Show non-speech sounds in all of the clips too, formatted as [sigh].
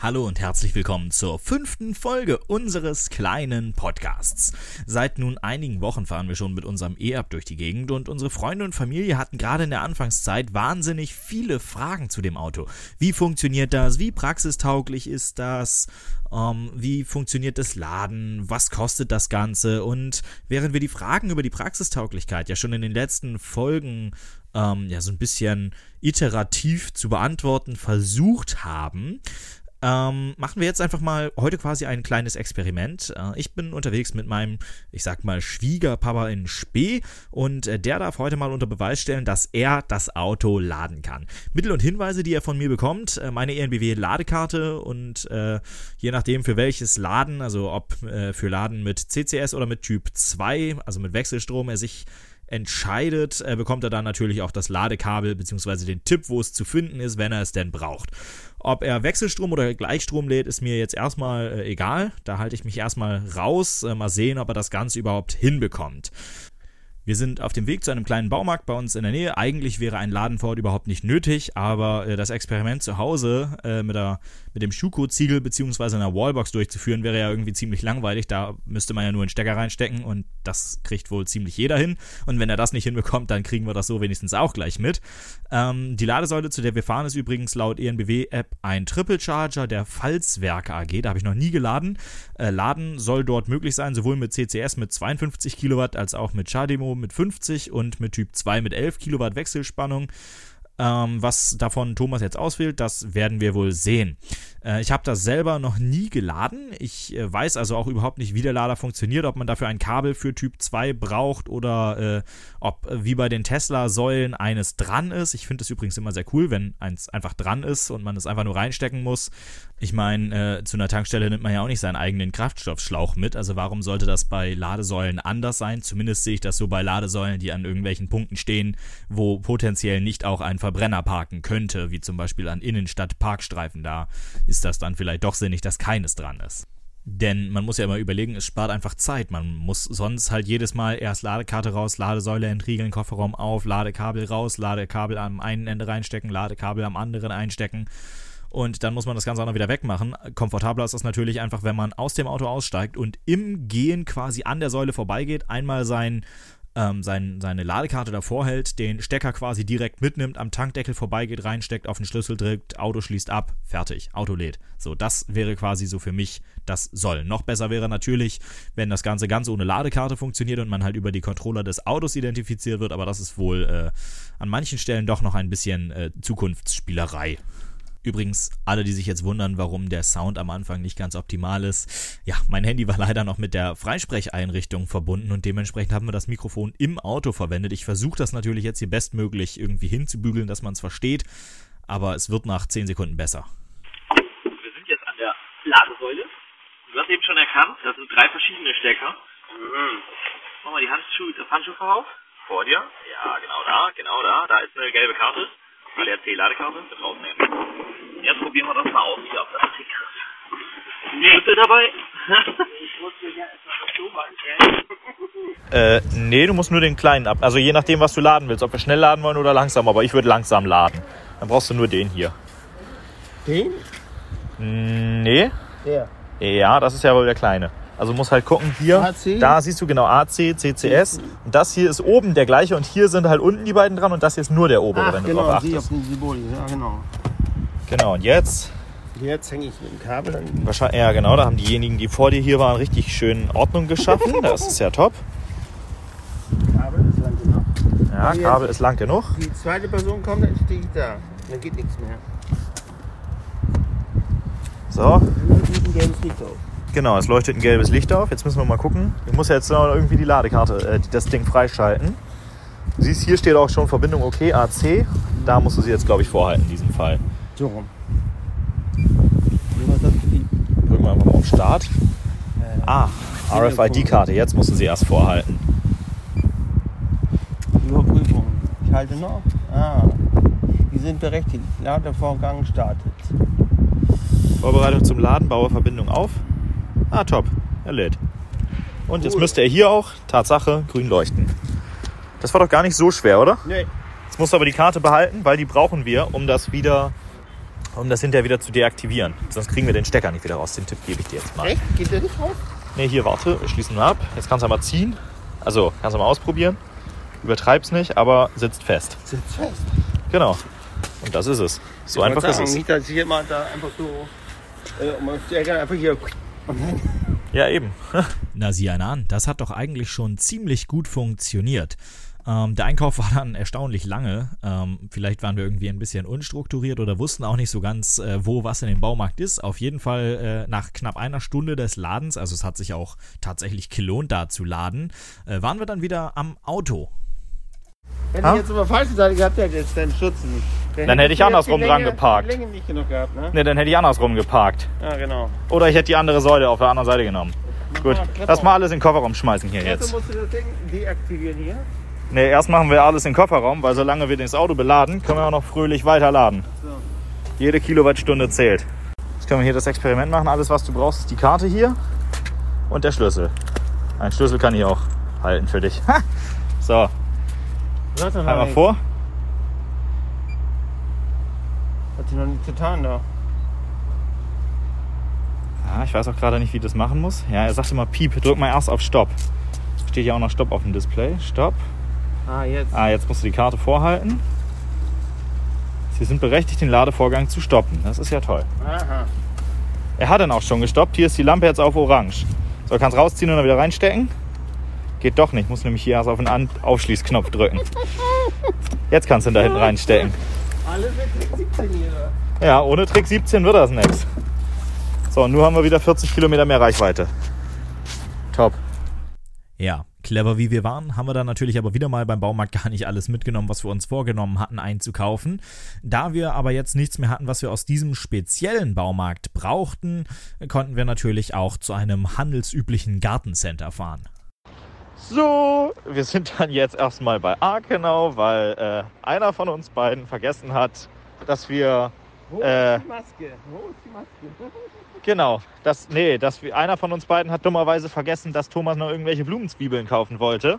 Hallo und herzlich willkommen zur fünften Folge unseres kleinen Podcasts. Seit nun einigen Wochen fahren wir schon mit unserem E-Up durch die Gegend und unsere Freunde und Familie hatten gerade in der Anfangszeit wahnsinnig viele Fragen zu dem Auto. Wie funktioniert das? Wie praxistauglich ist das? Um, ähm, wie funktioniert das Laden? Was kostet das Ganze? Und während wir die Fragen über die Praxistauglichkeit ja schon in den letzten Folgen ähm, ja so ein bisschen iterativ zu beantworten versucht haben, ähm, machen wir jetzt einfach mal heute quasi ein kleines Experiment. Äh, ich bin unterwegs mit meinem, ich sag mal, Schwiegerpapa in Spee und äh, der darf heute mal unter Beweis stellen, dass er das Auto laden kann. Mittel und Hinweise, die er von mir bekommt, äh, meine ENBW-Ladekarte und äh, je nachdem für welches Laden, also ob äh, für Laden mit CCS oder mit Typ 2, also mit Wechselstrom, er sich entscheidet, äh, bekommt er dann natürlich auch das Ladekabel bzw. den Tipp, wo es zu finden ist, wenn er es denn braucht. Ob er Wechselstrom oder Gleichstrom lädt, ist mir jetzt erstmal äh, egal. Da halte ich mich erstmal raus. Äh, mal sehen, ob er das Ganze überhaupt hinbekommt. Wir sind auf dem Weg zu einem kleinen Baumarkt bei uns in der Nähe. Eigentlich wäre ein Laden vor Ort überhaupt nicht nötig, aber äh, das Experiment zu Hause äh, mit, der, mit dem Schuko-Ziegel bzw. einer Wallbox durchzuführen, wäre ja irgendwie ziemlich langweilig. Da müsste man ja nur einen Stecker reinstecken und das kriegt wohl ziemlich jeder hin. Und wenn er das nicht hinbekommt, dann kriegen wir das so wenigstens auch gleich mit. Ähm, die Ladesäule, zu der wir fahren, ist übrigens laut ENBW-App ein Triple Charger der Pfalzwerke AG. Da habe ich noch nie geladen. Äh, Laden soll dort möglich sein, sowohl mit CCS mit 52 Kilowatt als auch mit Chademo mit 50 und mit Typ 2 mit 11 Kilowatt Wechselspannung. Ähm, was davon Thomas jetzt auswählt, das werden wir wohl sehen. Äh, ich habe das selber noch nie geladen. Ich äh, weiß also auch überhaupt nicht, wie der Lader funktioniert, ob man dafür ein Kabel für Typ 2 braucht oder äh, ob äh, wie bei den Tesla-Säulen eines dran ist. Ich finde es übrigens immer sehr cool, wenn eins einfach dran ist und man es einfach nur reinstecken muss. Ich meine, äh, zu einer Tankstelle nimmt man ja auch nicht seinen eigenen Kraftstoffschlauch mit. Also warum sollte das bei Ladesäulen anders sein? Zumindest sehe ich das so bei Ladesäulen, die an irgendwelchen Punkten stehen, wo potenziell nicht auch ein Verbrenner parken könnte, wie zum Beispiel an Innenstadt-Parkstreifen. Da ist das dann vielleicht doch sinnig, dass keines dran ist. Denn man muss ja immer überlegen, es spart einfach Zeit. Man muss sonst halt jedes Mal erst Ladekarte raus, Ladesäule entriegeln, Kofferraum auf, Ladekabel raus, Ladekabel am einen Ende reinstecken, Ladekabel am anderen einstecken. Und dann muss man das Ganze auch noch wieder wegmachen. Komfortabler ist das natürlich einfach, wenn man aus dem Auto aussteigt und im Gehen quasi an der Säule vorbeigeht, einmal sein ähm, sein, seine Ladekarte davor hält, den Stecker quasi direkt mitnimmt, am Tankdeckel vorbeigeht, reinsteckt, auf den Schlüssel drückt, Auto schließt ab, fertig, Auto lädt. So, das wäre quasi so für mich das Soll. Noch besser wäre natürlich, wenn das Ganze ganz ohne Ladekarte funktioniert und man halt über die Controller des Autos identifiziert wird, aber das ist wohl äh, an manchen Stellen doch noch ein bisschen äh, Zukunftsspielerei. Übrigens, alle, die sich jetzt wundern, warum der Sound am Anfang nicht ganz optimal ist. Ja, mein Handy war leider noch mit der Freisprecheinrichtung verbunden und dementsprechend haben wir das Mikrofon im Auto verwendet. Ich versuche das natürlich jetzt hier bestmöglich irgendwie hinzubügeln, dass man es versteht, aber es wird nach 10 Sekunden besser. Wir sind jetzt an der Ladesäule. Du hast eben schon erkannt, das sind drei verschiedene Stecker. Mhm. Mach mal die Handschuhe, das Handschuh auf. Vor dir. Ja, genau da, genau da. Da ist eine gelbe Karte. ADAC-Ladekarte mit rausnehmen. Jetzt probieren wir das mal aus hier auf das Tickgriff. Nee. Schlüssel dabei? ich muss mir ja erstmal so Äh, nee, du musst nur den kleinen ab. Also je nachdem, was du laden willst. Ob wir schnell laden wollen oder langsam. Aber ich würde langsam laden. Dann brauchst du nur den hier. Den? Nee. Der. Ja, das ist ja wohl der kleine. Also muss halt gucken, hier, AC. da siehst du genau AC, CCS. Und das hier ist oben der gleiche und hier sind halt unten die beiden dran und das hier ist nur der obere, Ach, wenn du genau, drauf achtest. Symbol, ja, genau. Genau, und jetzt? Jetzt hänge ich mit dem Kabel an. Wahrscheinlich, ja, genau, da haben diejenigen, die vor dir hier waren, richtig schön Ordnung geschaffen. [laughs] Das ist ja top. Kabel ist lang genug. Ja, Kabel ist lang genug. Die zweite Person kommt, dann stehe ich da. Dann geht nichts mehr. So. Dann geht ein gelbes Licht auf. Genau, es leuchtet ein gelbes Licht auf. Jetzt müssen wir mal gucken. Ich muss jetzt noch irgendwie die Ladekarte, äh, das Ding freischalten. Du siehst, hier steht auch schon Verbindung OK, AC. Da musst du sie jetzt, glaube ich, vorhalten in diesem Fall. So rum. Drücken wir einfach mal auf Start. Äh, ah, RFID-Karte. Jetzt musst du sie erst vorhalten. Überprüfung. Ich halte noch. Ah, die sind berechtigt. Ladevorgang startet. Vorbereitung zum Laden, baue Verbindung auf. Ah, top. Er lädt. Und jetzt müsste er hier auch, Tatsache, grün leuchten. Das war doch gar nicht so schwer, oder? Nee. Jetzt musst du aber die Karte behalten, weil die brauchen wir, um das wieder um das hinterher wieder zu deaktivieren. Sonst kriegen wir den Stecker nicht wieder raus. Den Tipp gebe ich dir jetzt mal. Echt? Geht der nicht raus? Ne, hier, warte, wir schließen mal ab. Jetzt kannst du mal ziehen. Also, kannst du mal ausprobieren. Übertreib's nicht, aber sitzt fest. Sitzt fest. Genau. Und das ist es. So Ich einfach wollte ist sagen, es. Nicht, dass ich mal da einfach so. Äh, Stecker einfach hier. Dann Ja, eben. [laughs] Na, sieh einer an, das hat doch eigentlich schon ziemlich gut funktioniert. Ähm, der Einkauf war dann erstaunlich lange. Ähm, vielleicht waren wir irgendwie ein bisschen unstrukturiert oder wussten auch nicht so ganz, äh, wo was in dem Baumarkt ist. Auf jeden Fall äh, nach knapp einer Stunde des Ladens, also es hat sich auch tatsächlich gelohnt, da zu laden, äh, waren wir dann wieder am Auto. Wenn Ha? ich jetzt auf der falschen Seite gehabt hätte, jetzt deinen Schutz nicht. Dann hätte ich andersrum dran geparkt. Die Länge nicht genug gehabt, ne? Ne, dann hätte ich andersrum geparkt. Ja, genau. Oder ich hätte die andere Säule auf der anderen Seite genommen. Gut, mal lass mal alles in den Kofferraum schmeißen hier Jetzt jetzt. musst du das Ding deaktivieren hier. Ne, erst machen wir alles in den Kofferraum, weil solange wir das Auto beladen, können wir auch noch fröhlich weiterladen. So. Jede Kilowattstunde zählt. Jetzt können wir hier das Experiment machen. Alles, was du brauchst, ist die Karte hier und der Schlüssel. Ein Schlüssel kann ich auch halten für dich. [laughs] So, Hast doch noch einmal nichts. vor. Hat sie noch nichts getan da. Ja, ich weiß auch gerade nicht, wie das machen muss. Ja, er sagt immer Piep. Drück mal erst auf Stopp. Steht hier auch noch Stopp auf dem Display. Stopp. Ah, jetzt. Ah, jetzt musst du die Karte vorhalten. Sie sind berechtigt, den Ladevorgang zu stoppen. Das ist ja toll. Aha. Er hat dann auch schon gestoppt. Hier ist die Lampe jetzt auf orange. So, kannst rausziehen und dann wieder reinstecken. Geht doch nicht. Muss nämlich hier erst auf den An Aufschließknopf drücken. Jetzt kannst du ihn da hinten reinstecken. Alles mit 17 hier. Ja, ohne Trick 17 wird das nichts. So, und nun haben wir wieder 40 Kilometer mehr Reichweite. Top. Ja, clever wie wir waren, haben wir dann natürlich aber wieder mal beim Baumarkt gar nicht alles mitgenommen, was wir uns vorgenommen hatten einzukaufen. Da wir aber jetzt nichts mehr hatten, was wir aus diesem speziellen Baumarkt brauchten, konnten wir natürlich auch zu einem handelsüblichen Gartencenter fahren. So, wir sind dann jetzt erstmal bei Arkenau, weil äh, einer von uns beiden vergessen hat, dass wir Wo Äh. ist die Maske? Wo ist die Maske? [laughs] Genau, das, nee, dass wir, einer von uns beiden hat dummerweise vergessen, dass Thomas noch irgendwelche Blumenzwiebeln kaufen wollte.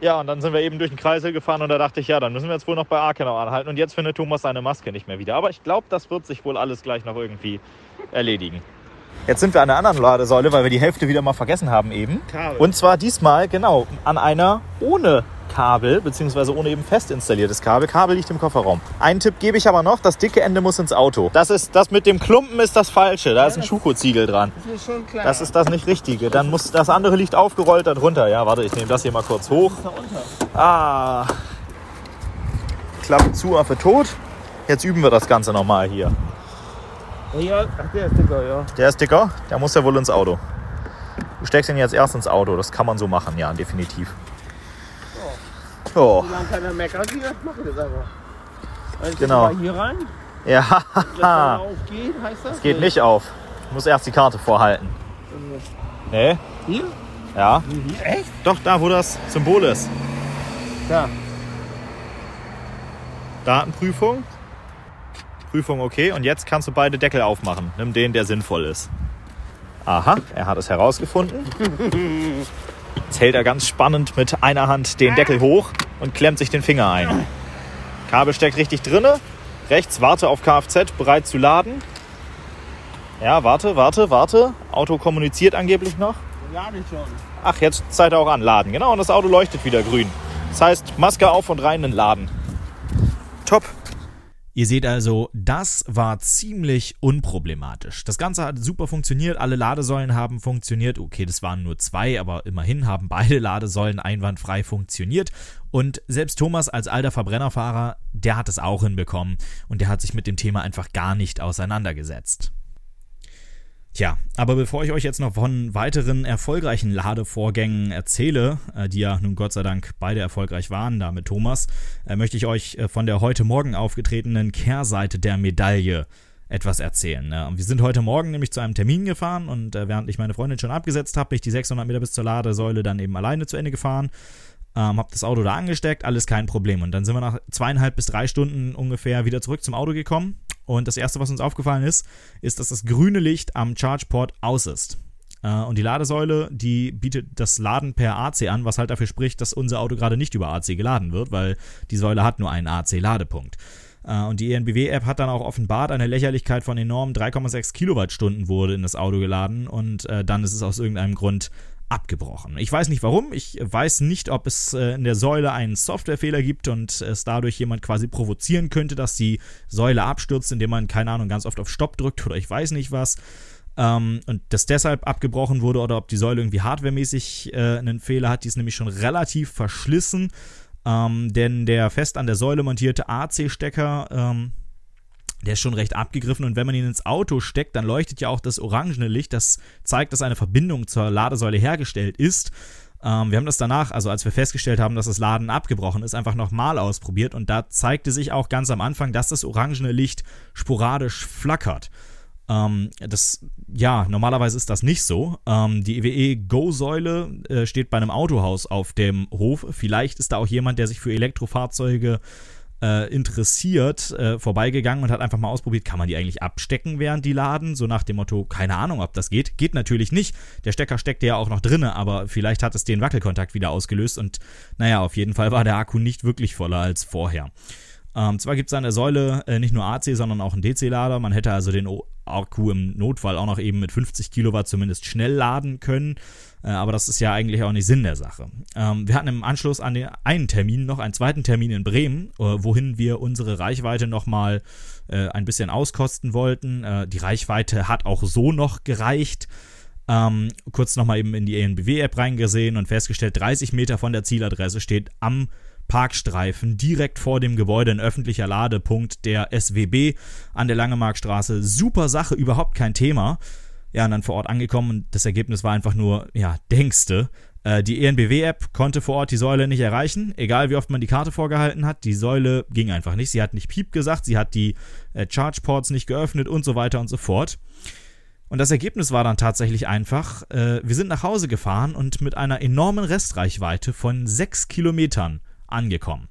Ja, und dann sind wir eben durch den Kreisel gefahren und da dachte ich, ja, dann müssen wir jetzt wohl noch bei Arkenau anhalten. Und jetzt findet Thomas seine Maske nicht mehr wieder. Aber ich glaube, das wird sich wohl alles gleich noch irgendwie erledigen. Jetzt sind wir an der anderen Ladesäule, weil wir die Hälfte wieder mal vergessen haben eben. Kabel. Und zwar diesmal, genau, an einer ohne Kabel, beziehungsweise ohne eben fest installiertes Kabel. Kabel liegt im Kofferraum. Einen Tipp gebe ich aber noch, das dicke Ende muss ins Auto. Das ist, das mit dem Klumpen ist das Falsche. Da ist ein Schuko-Ziegel dran. Das ist schon klar. Das ist das nicht Richtige. Dann muss das andere liegt aufgerollt darunter. Ja, warte, ich nehme das hier mal kurz hoch. Ah. Klappe zu, Affe tot. Jetzt üben wir das Ganze nochmal hier. Ja, ach, der ist dicker, ja. Der ist dicker, der muss ja wohl ins Auto. Du steckst ihn jetzt erst ins Auto. Das kann man so machen, ja, definitiv. Oh, Solange keiner meckert hier, mach ich das einfach. Also Genau. Mal hier rein. ja, das [laughs] aufgeht, heißt das? geht nicht auf. Ich muss erst die Karte vorhalten. Nee, Hier? ja. Echt? Doch, da, wo das Symbol ist. Ja. Datenprüfung. Prüfung okay. Und jetzt kannst du beide Deckel aufmachen. Nimm den, der sinnvoll ist. Aha, er hat es herausgefunden. Jetzt hält er ganz spannend mit einer Hand den Deckel hoch und klemmt sich den Finger ein. Kabel steckt richtig drinne. Rechts, warte auf Kfz, bereit zu laden. Ja, warte, warte, warte. Auto kommuniziert angeblich noch. Lade schon. Ach, jetzt Zeit auch an, laden. Genau, und das Auto leuchtet wieder grün. Das heißt, Maske auf und rein in den Laden. Top. Ihr seht also, das war ziemlich unproblematisch. Das Ganze hat super funktioniert, alle Ladesäulen haben funktioniert. Okay, das waren nur zwei, aber immerhin haben beide Ladesäulen einwandfrei funktioniert. Und selbst Thomas als alter Verbrennerfahrer, der hat es auch hinbekommen und der hat sich mit dem Thema einfach gar nicht auseinandergesetzt. Tja, aber bevor ich euch jetzt noch von weiteren erfolgreichen Ladevorgängen erzähle, äh, die ja nun Gott sei Dank beide erfolgreich waren, da mit Thomas, äh, möchte ich euch äh, von der heute Morgen aufgetretenen Kehrseite der Medaille etwas erzählen. Ne? Wir sind heute Morgen nämlich zu einem Termin gefahren und äh, während ich meine Freundin schon abgesetzt habe, bin ich die 600 Meter bis zur Ladesäule dann eben alleine zu Ende gefahren. Ähm, hab das Auto da angesteckt, alles kein Problem. Und dann sind wir nach zweieinhalb bis drei Stunden ungefähr wieder zurück zum Auto gekommen. Und das erste, was uns aufgefallen ist, ist, dass das grüne Licht am Chargeport aus ist. Äh, und die Ladesäule, die bietet das Laden per AC an, was halt dafür spricht, dass unser Auto gerade nicht über AC geladen wird, weil die Säule hat nur einen AC-Ladepunkt. Äh, und die ENBW-App hat dann auch offenbart, eine Lächerlichkeit von enormen 3,6 Kilowattstunden wurde in das Auto geladen und äh, dann ist es aus irgendeinem Grund abgebrochen. Ich weiß nicht warum, ich weiß nicht, ob es äh, in der Säule einen Softwarefehler gibt und es dadurch jemand quasi provozieren könnte, dass die Säule abstürzt, indem man, keine Ahnung, ganz oft auf Stopp drückt oder ich weiß nicht was. Ähm, und das deshalb abgebrochen wurde oder ob die Säule irgendwie hardwaremäßig äh, einen Fehler hat, die ist nämlich schon relativ verschlissen. Ähm, denn der fest an der Säule montierte AC-Stecker, ähm, der ist schon recht abgegriffen und wenn man ihn ins Auto steckt, dann leuchtet ja auch das orangene Licht, das zeigt, dass eine Verbindung zur Ladesäule hergestellt ist. Ähm, wir haben das danach, also als wir festgestellt haben, dass das Laden abgebrochen ist, einfach nochmal ausprobiert und da zeigte sich auch ganz am Anfang, dass das orangene Licht sporadisch flackert. Ähm, das, ja, normalerweise ist das nicht so. Ähm, die EWE Go-Säule äh, steht bei einem Autohaus auf dem Hof. Vielleicht ist da auch jemand, der sich für Elektrofahrzeuge äh, interessiert, äh, vorbeigegangen und hat einfach mal ausprobiert, kann man die eigentlich abstecken, während die laden? So nach dem Motto, keine Ahnung, ob das geht. Geht natürlich nicht. Der Stecker steckte ja auch noch drinne, aber vielleicht hat es den Wackelkontakt wieder ausgelöst und naja, auf jeden Fall war der Akku nicht wirklich voller als vorher. Ähm, zwar gibt es an der Säule äh, nicht nur AC, sondern auch einen DC-Lader. Man hätte also den Akku im Notfall auch noch eben mit 50 Kilowatt zumindest schnell laden können. Äh, aber das ist ja eigentlich auch nicht Sinn der Sache. Ähm, wir hatten im Anschluss an den einen Termin noch einen zweiten Termin in Bremen, äh, wohin wir unsere Reichweite nochmal äh, ein bisschen auskosten wollten. Die Reichweite hat auch so noch gereicht. Ähm, kurz nochmal eben in die ENBW-App reingesehen und festgestellt, 30 Meter von der Zieladresse steht am Parkstreifen direkt vor dem Gebäude ein öffentlicher Ladepunkt der SWB an der Langemarkstraße. Super Sache, überhaupt kein Thema. Ja, und dann vor Ort angekommen und das Ergebnis war einfach nur, ja, denkste. Äh, die ENBW-App konnte vor Ort die Säule nicht erreichen, egal wie oft man die Karte vorgehalten hat. Die Säule ging einfach nicht. Sie hat nicht Piep gesagt, sie hat die äh, Charge-Ports nicht geöffnet und so weiter und so fort. Und das Ergebnis war dann tatsächlich einfach, äh, wir sind nach Hause gefahren und mit einer enormen Restreichweite von 6 Kilometern angekommen.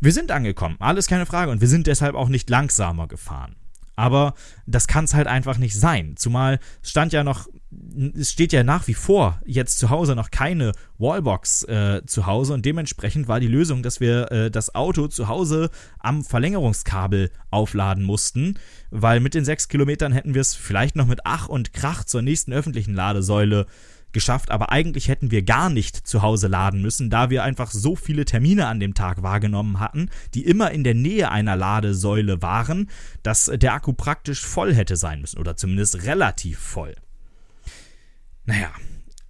Wir sind angekommen, alles keine Frage, und wir sind deshalb auch nicht langsamer gefahren. Aber das kann es halt einfach nicht sein. Zumal stand ja noch, es steht ja nach wie vor jetzt zu Hause noch keine Wallbox äh, zu Hause und dementsprechend war die Lösung, dass wir äh, das Auto zu Hause am Verlängerungskabel aufladen mussten, weil mit den sechs Kilometern hätten wir es vielleicht noch mit Ach und Krach zur nächsten öffentlichen Ladesäule geschafft, aber eigentlich hätten wir gar nicht zu Hause laden müssen, da wir einfach so viele Termine an dem Tag wahrgenommen hatten, die immer in der Nähe einer Ladesäule waren, dass der Akku praktisch voll hätte sein müssen oder zumindest relativ voll. Naja,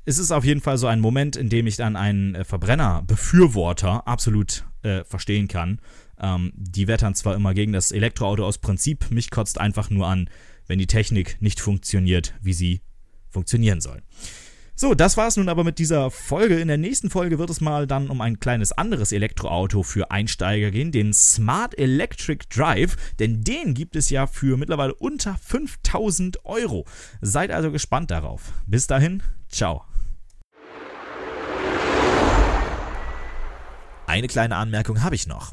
es ist auf jeden Fall so ein Moment, in dem ich dann einen äh, Verbrennerbefürworter absolut äh, verstehen kann. Ähm, die wettern zwar immer gegen das Elektroauto aus Prinzip, mich kotzt einfach nur an, wenn die Technik nicht funktioniert, wie sie funktionieren soll. So, das war es nun aber mit dieser Folge. In der nächsten Folge wird es mal dann um ein kleines anderes Elektroauto für Einsteiger gehen, den Smart Electric Drive, denn den gibt es ja für mittlerweile unter 5000 Euro. Seid also gespannt darauf. Bis dahin, ciao. Eine kleine Anmerkung habe ich noch.